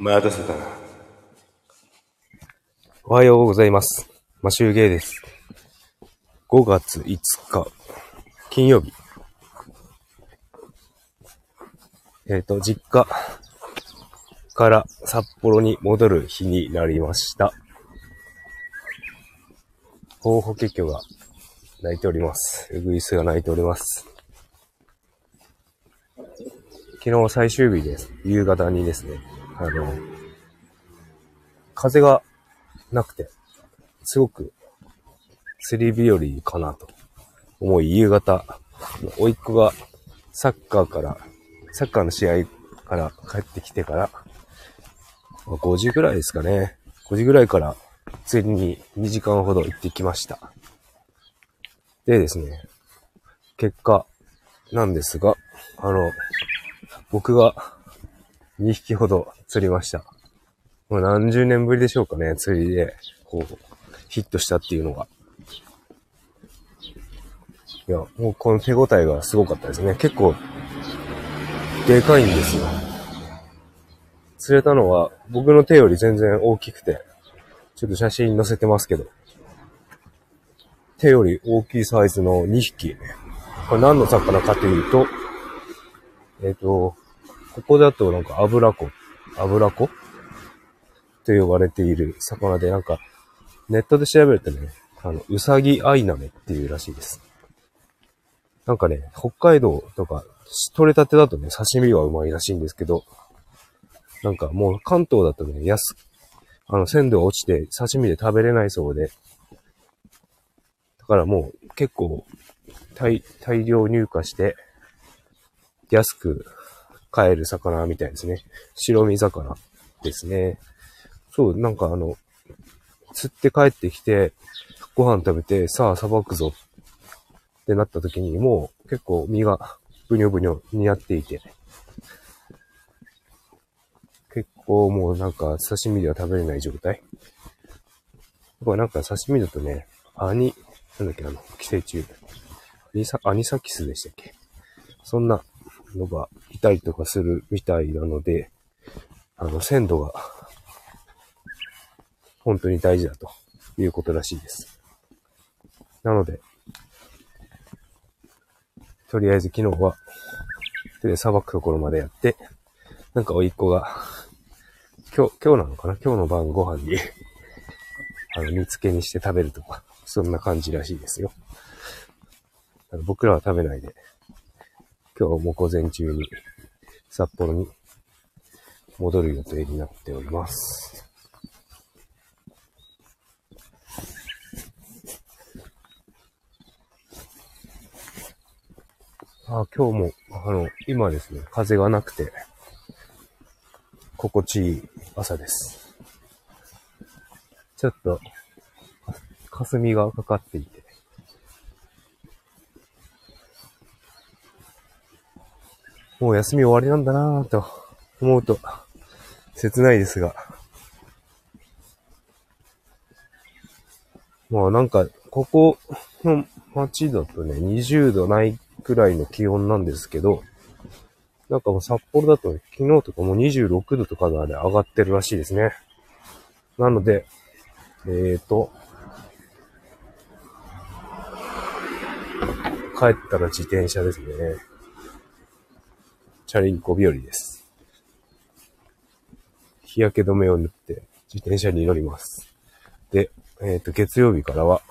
待たせたな。おはようございます。マシューゲイです。5月5日、金曜日。えっ、と、実家から札幌に戻る日になりました。候補結局が泣いております。ウグイスが鳴いております。昨日最終日です。夕方にですね、あの、風がなくて、すごく釣り日和かなと思い、夕方、甥いっ子がサッカーから、サッカーの試合から帰ってきてから、5時ぐらいですかね。5時ぐらいから釣りに2時間ほど行ってきました。でですね、結果なんですが、あの、僕が2匹ほど釣りました。もう何十年ぶりでしょうかね、釣りで、こう、ヒットしたっていうのが。いや、もうこの手応えがすごかったですね。結構、でかいんですよ。釣れたのは、僕の手より全然大きくて、ちょっと写真載せてますけど、手より大きいサイズの2匹。これ何の魚かというと、えっ、と、ここだとなんか油子、油子？と呼ばれている。魚で、なんか、ネットで調べるとね、あの、うさぎアイナメっていうらしいです。なんかね、北海道とか、取れたてだとね、刺身はうまいらしいんですけど、なんかもう関東だとね、安、あの、鮮度が落ちて刺身で食べれないそうで、だからもう結構大、大量入荷して、安く買える魚みたいですね。白身魚ですね。そう、なんかあの、釣って帰ってきて、ご飯食べて、さあ、さばくぞってなった時に、もう結構身がブニョブニョになっていて、結構もうなんか刺身では食べれない状態。だからなんか刺身だとね、アニ、なんだっけ、あの、寄生虫。アニサ、アニサキスでしたっけ？そんなのがいたりとかするみたいなので、あの、鮮度が本当に大事だということらしいです。なので、とりあえず昨日は手でさばくところまでやって、なんか甥っ子が、今日、今日なのかな？今日の晩ご飯に、あの、煮付けにして食べるとか、そんな感じらしいですよ。僕らは食べないで、今日も午前中に札幌に戻る予定になっております。あ今日も、あの、今ですね、風がなくて、心地いい朝です。ちょっと、霞がかかっていて、もう休み終わりなんだなぁと思うと、切ないですが。まあなんか、ここの街だとね、20度ないくらいの気温なんですけど、なんかもう札幌だと昨日とかもう26度とかまで上がってるらしいですね。なので、えーと、帰ったら自転車ですね。チャリンコ日和です。日焼け止めを塗って自転車に乗ります。で、えっ、と、月曜日からは、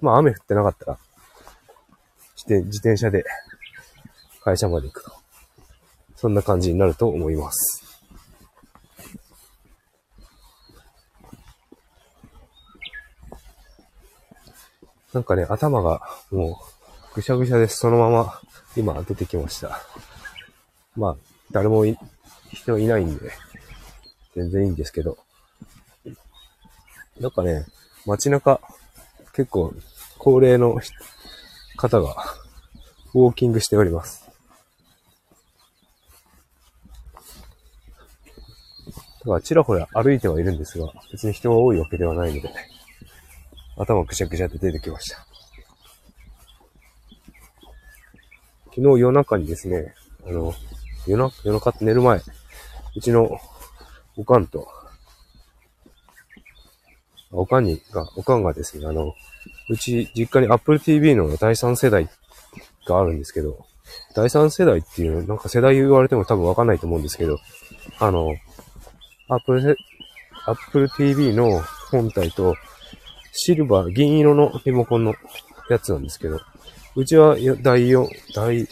まあ雨降ってなかったら、自転自転車で会社まで行くと。そんな感じになると思います。なんかね、頭がもうぐしゃぐしゃです。そのまま今出てきました。まあ、誰もい人いないんで、全然いいんですけど。なんかね、街中、結構、高齢の方が、ウォーキングしております。だから、ちらほら歩いてはいるんですが、別に人が多いわけではないので、頭くしゃくしゃって出てきました。昨日夜中にですね、あの、夜中、夜中って寝る前、うちのおかんと、おかんに、が、おかんがですね、あの、うち、実家に Apple TV の第3世代があるんですけど、第3世代っていう、なんか世代言われても多分わかんないと思うんですけど、あの、Apple、Apple TV の本体と、シルバー、銀色のリモコンのやつなんですけど、うちは第4、第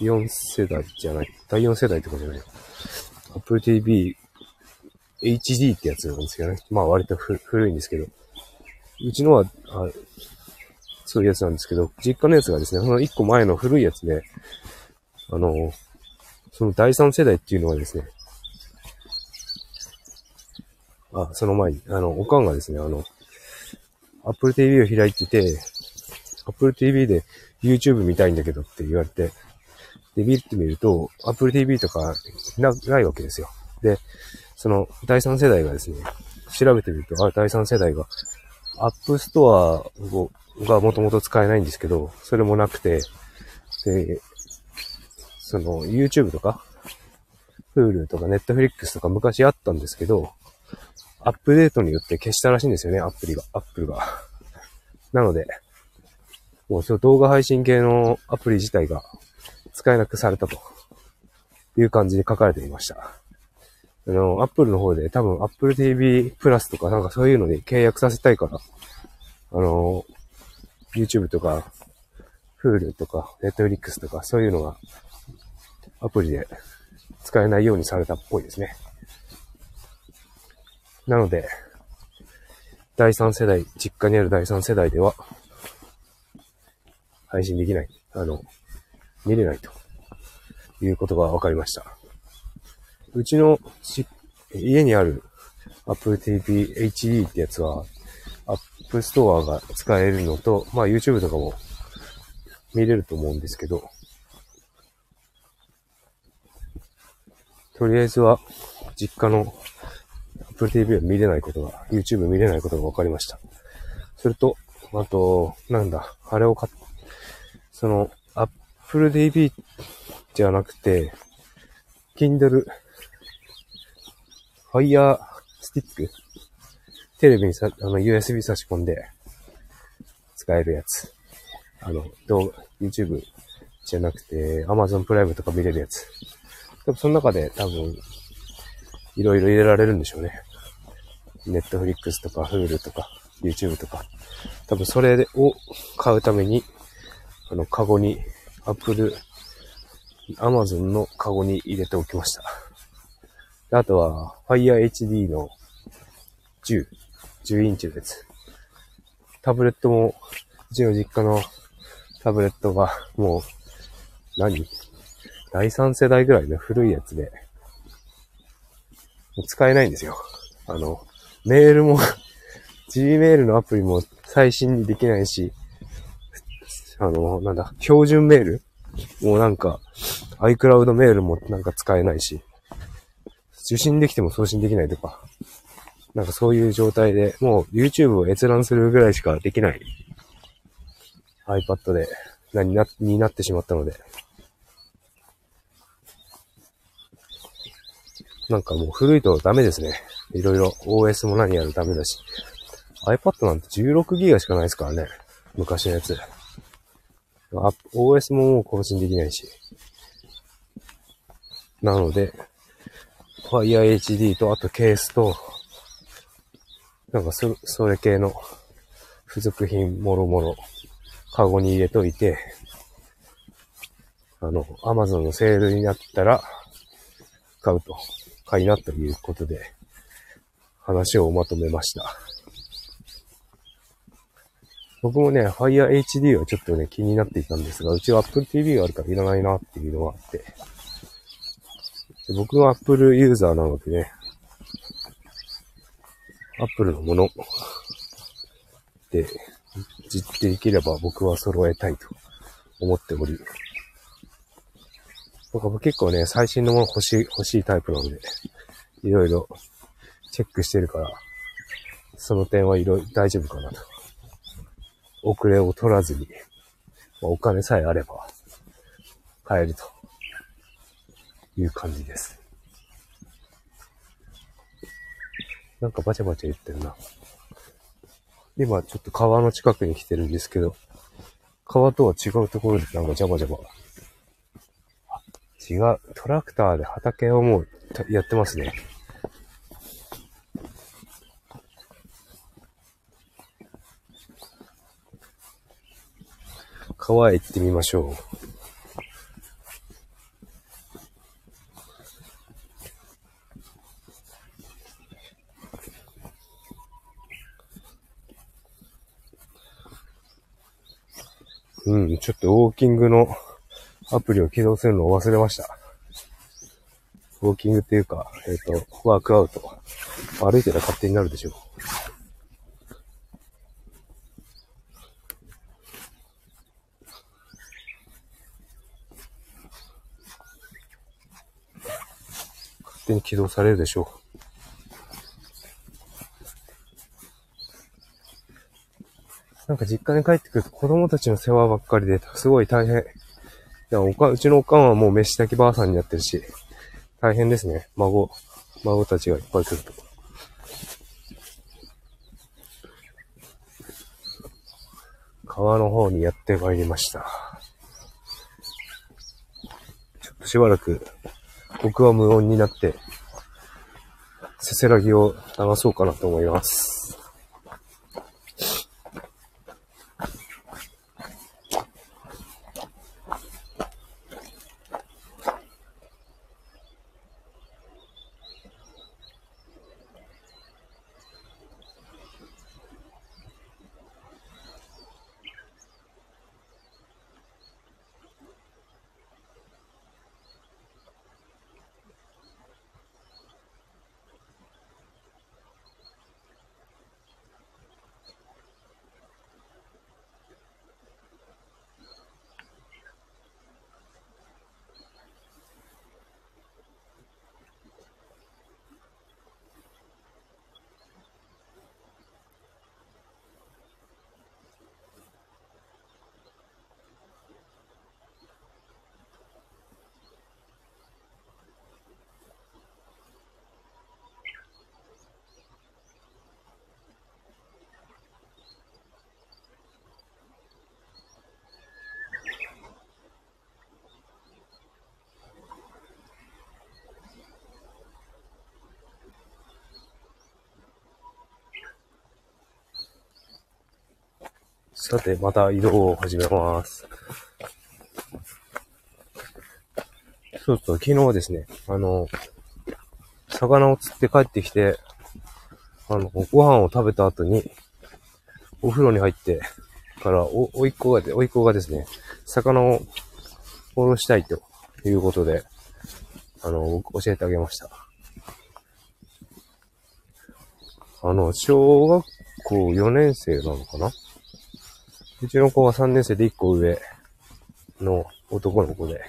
4世代じゃない。第4世代ってことじゃない。Apple TV HD ってやつなんですけどね。まあ割と古いんですけど。うちのは、あそういうやつなんですけど、実家のやつがですね、その1個前の古いやつで、あの、その第3世代っていうのはですね、あ、その前に、あの、おかんがですね、あの、Apple TV を開いてて、Apple TV で YouTube 見たいんだけどって言われて、で、見てみると、Apple TV とかないわけですよ。で、その第3世代がですね、調べてみると、あ、第3世代が、App Store がもともと使えないんですけど、それもなくて、で、その YouTube とか、Hulu とか Netflix とか昔あったんですけど、アップデートによって消したらしいんですよね、アプリが、アップルが。なので、もうその動画配信系のアプリ自体が使えなくされたという感じで書かれていました。あの、アップルの方で多分 Apple TV プラスとかなんかそういうのに契約させたいから、あの、YouTube とか、Hulu とか、Netflix とかそういうのがアプリで使えないようにされたっぽいですね。なので、第3世代、実家にある第3世代では、配信できない。あの、見れないということが分かりました。うちの家にある Apple TV HD ってやつは、App Store が使えるのと、まあ YouTube とかも見れると思うんですけど、とりあえずは実家の Apple TV は見れないことが、YouTube 見れないことが分かりました。それと、あと、なんだ、あれを買っ、その、Apple TV じゃなくて、Kindle Fire Stick テレビにさ、あの、USB 差し込んで使えるやつ。あの、動画、YouTube じゃなくて、Amazon プライムとか見れるやつ。多分その中で多分、いろいろ入れられるんでしょうね。Netflix とか Hulu とか YouTube とか。多分それを買うために、あの、カゴに Apple、Amazon のカゴに入れておきました。あとは、Fire HD の10、10インチのやつ。タブレットも、うちの実家のタブレットが、もう、何？第3世代ぐらいの古いやつで、使えないんですよ。あの、メールも Gmail のアプリも最新にできないし、あの、なんだ、標準メール？もうなんか、iCloud メールもなんか使えないし、受信できても送信できないとか、なんかそういう状態で、もう YouTube を閲覧するぐらいしかできない iPad で、何な、になってしまったので、なんかもう古いとダメですね。いろいろ OS も何やるダメだし。iPad なんて16ギガしかないですからね。昔のやつ。OS ももう更新できないし。なので、Fire HD と、あとケースと、なんかそ、それ系の付属品もろもろ、カゴに入れといて、あの、Amazon のセールになったら、買うと、買いなということで、話をまとめました。僕もね、Fire HD はちょっとね、気になっていたんですが、うちは Apple TV があるからいらないなっていうのがあって、で僕は Apple ユーザーなのでね、Apple のもの。で、実できれば僕は揃えたいと思っており、僕は結構ね、最新のもの欲しい、欲しいタイプなので、いろいろチェックしてるから、その点はいろいろ大丈夫かなと。遅れを取らずにま、お金さえあれば、買えるという感じです。なんかバチャバチャ言ってるな。今ちょっと川の近くに来てるんですけど、川とは違うところでなんかジャバジャバ。違う。トラクターで畑をもうやってますね。川へ行ってみましょう。うん、ちょっとウォーキングのアプリを起動するのを忘れました。ウォーキングっていうか、えっ、ー、と、ワークアウト。歩いてたら勝手になるでしょう。手に起動されるでしょう。なんか実家に帰ってくると子供たちの世話ばっかりで、すごい大変。いや、おか、うちのおかんはもう飯炊きばあさんになってるし、大変ですね。孫、孫たちがいっぱい来ると。川の方にやってまいりました。ちょっとしばらく、僕は無音になって、せせらぎを流そうかなと思います。さて、また移動を始めます。そうそう、昨日ですね、あの、魚を釣って帰ってきて、あの、ご飯を食べた後に、お風呂に入ってから、お、おいっ子が、おいっ子がですね、魚をおろしたいということで、あの、教えてあげました。あの、小学校4年生なのかなうちの子は3年生で1個上の男の子で、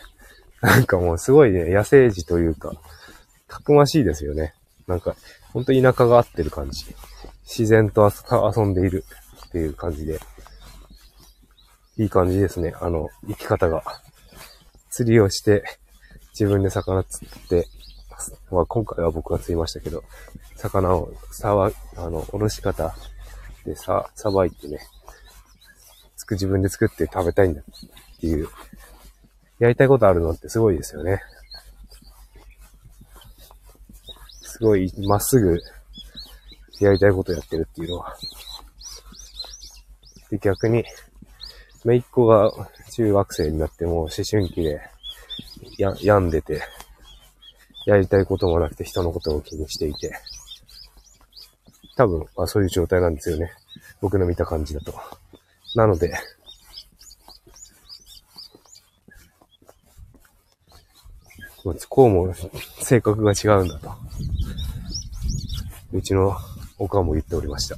なんかもうすごいね、野生児というか、たくましいですよね。なんか、ほんと田舎が合ってる感じ。自然と遊んでいるっていう感じで、いい感じですね。あの、生き方が。釣りをして、自分で魚釣って、まあ、今回は僕が釣りましたけど、魚をさわ、あの、おろし方でさ、さばいてね、く自分で作って食べたいんだっていう、やりたいことあるのってすごいですよね。すごい、まっすぐ、やりたいことやってるっていうのは。で、逆に、めいっ子が中学生になっても思春期で、や、病んでて、やりたいこともなくて人のことを気にしていて、多分、あそういう状態なんですよね。僕の見た感じだと。なので、こうも性格が違うんだと。うちのおかんも言っておりました。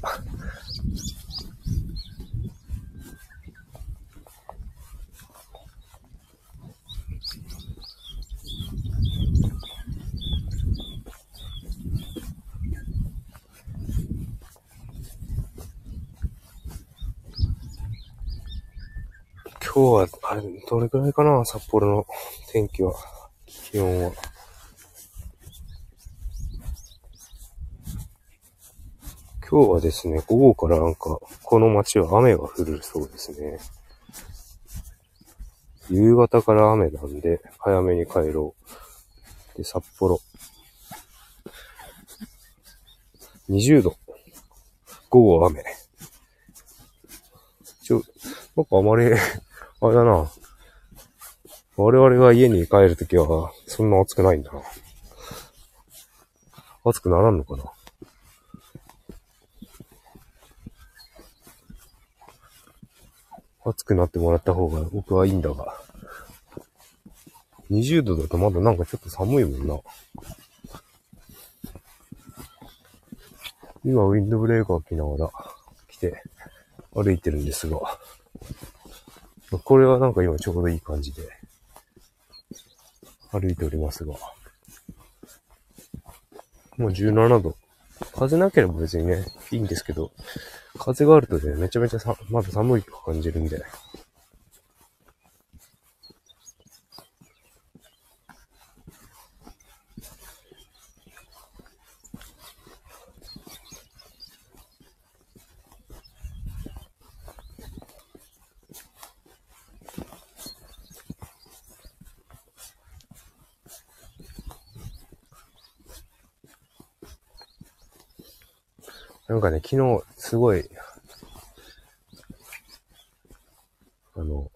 今日は、あれ、どれくらいかな？札幌の天気は。気温は。今日はですね、午後からなんか、この街は雨が降るそうですね。夕方から雨なんで、早めに帰ろう。で、札幌。20度。午後雨。ちょ、なんかあまり、あれだな。我々が家に帰るときは、そんな暑くないんだな。暑くならんのかな暑くなってもらった方が僕はいいんだが。20度だとまだなんかちょっと寒いもんな。今ウィンドブレーカー着ながら来て歩いてるんですが。これはなんか今ちょうどいい感じで歩いておりますが。もう17度。風なければ別にね、いいんですけど、風があるとね、めちゃめちゃさ、まだ寒いと感じるんで。なんかね、昨日、すごい、あの、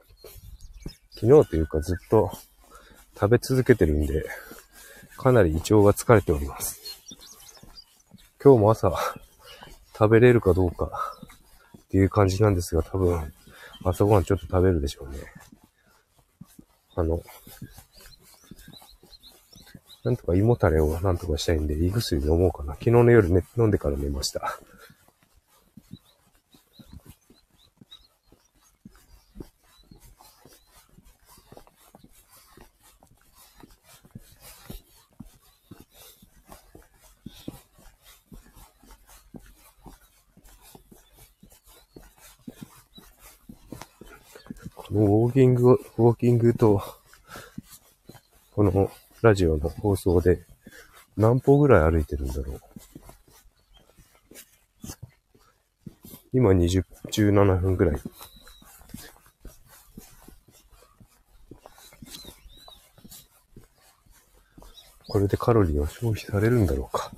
昨日というかずっと食べ続けてるんで、かなり胃腸が疲れております。今日も朝、食べれるかどうかっていう感じなんですが、多分、朝ごはんちょっと食べるでしょうね。あの、なんとか胃もたれをなんとかしたいんで、胃薬飲もうかな。昨日の夜ね、飲んでから寝ました。このウォーキング、ウォーキングと、このラジオの放送で何歩ぐらい歩いてるんだろう。今20、17分ぐらい。これでカロリーは消費されるんだろうか。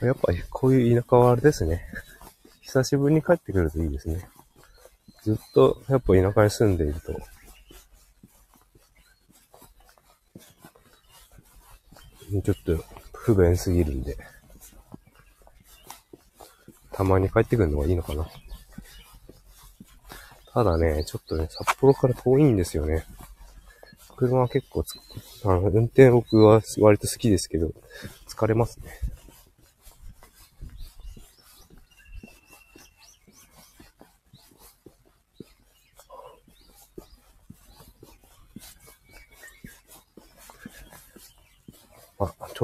やっぱりこういう田舎はあれですね。久しぶりに帰ってくるといいですね。ずっとやっぱ田舎に住んでいると、ちょっと不便すぎるんで、たまに帰ってくるのがいいのかな。ただね、ちょっとね、札幌から遠いんですよね。車は結構あの、運転僕は割と好きですけど、疲れますね。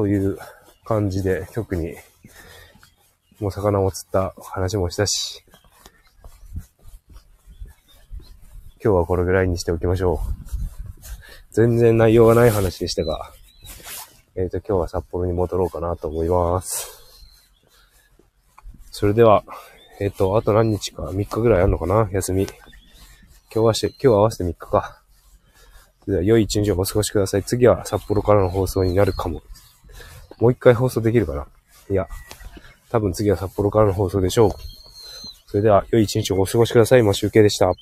という感じで、特に、もう魚を釣った話もしたし、今日はこれぐらいにしておきましょう。全然内容がない話でしたが、えっ、ー、と、今日は札幌に戻ろうかなと思います。それでは、えっ、ー、と、あと何日か、3日ぐらいあるのかな？休み。今日はして、今日合わせて3日か。では、良い一日をお過ごしください。次は札幌からの放送になるかも。もう一回放送できるかな？いや、多分次は札幌からの放送でしょう。それでは、良い一日をお過ごしください。今集計でした。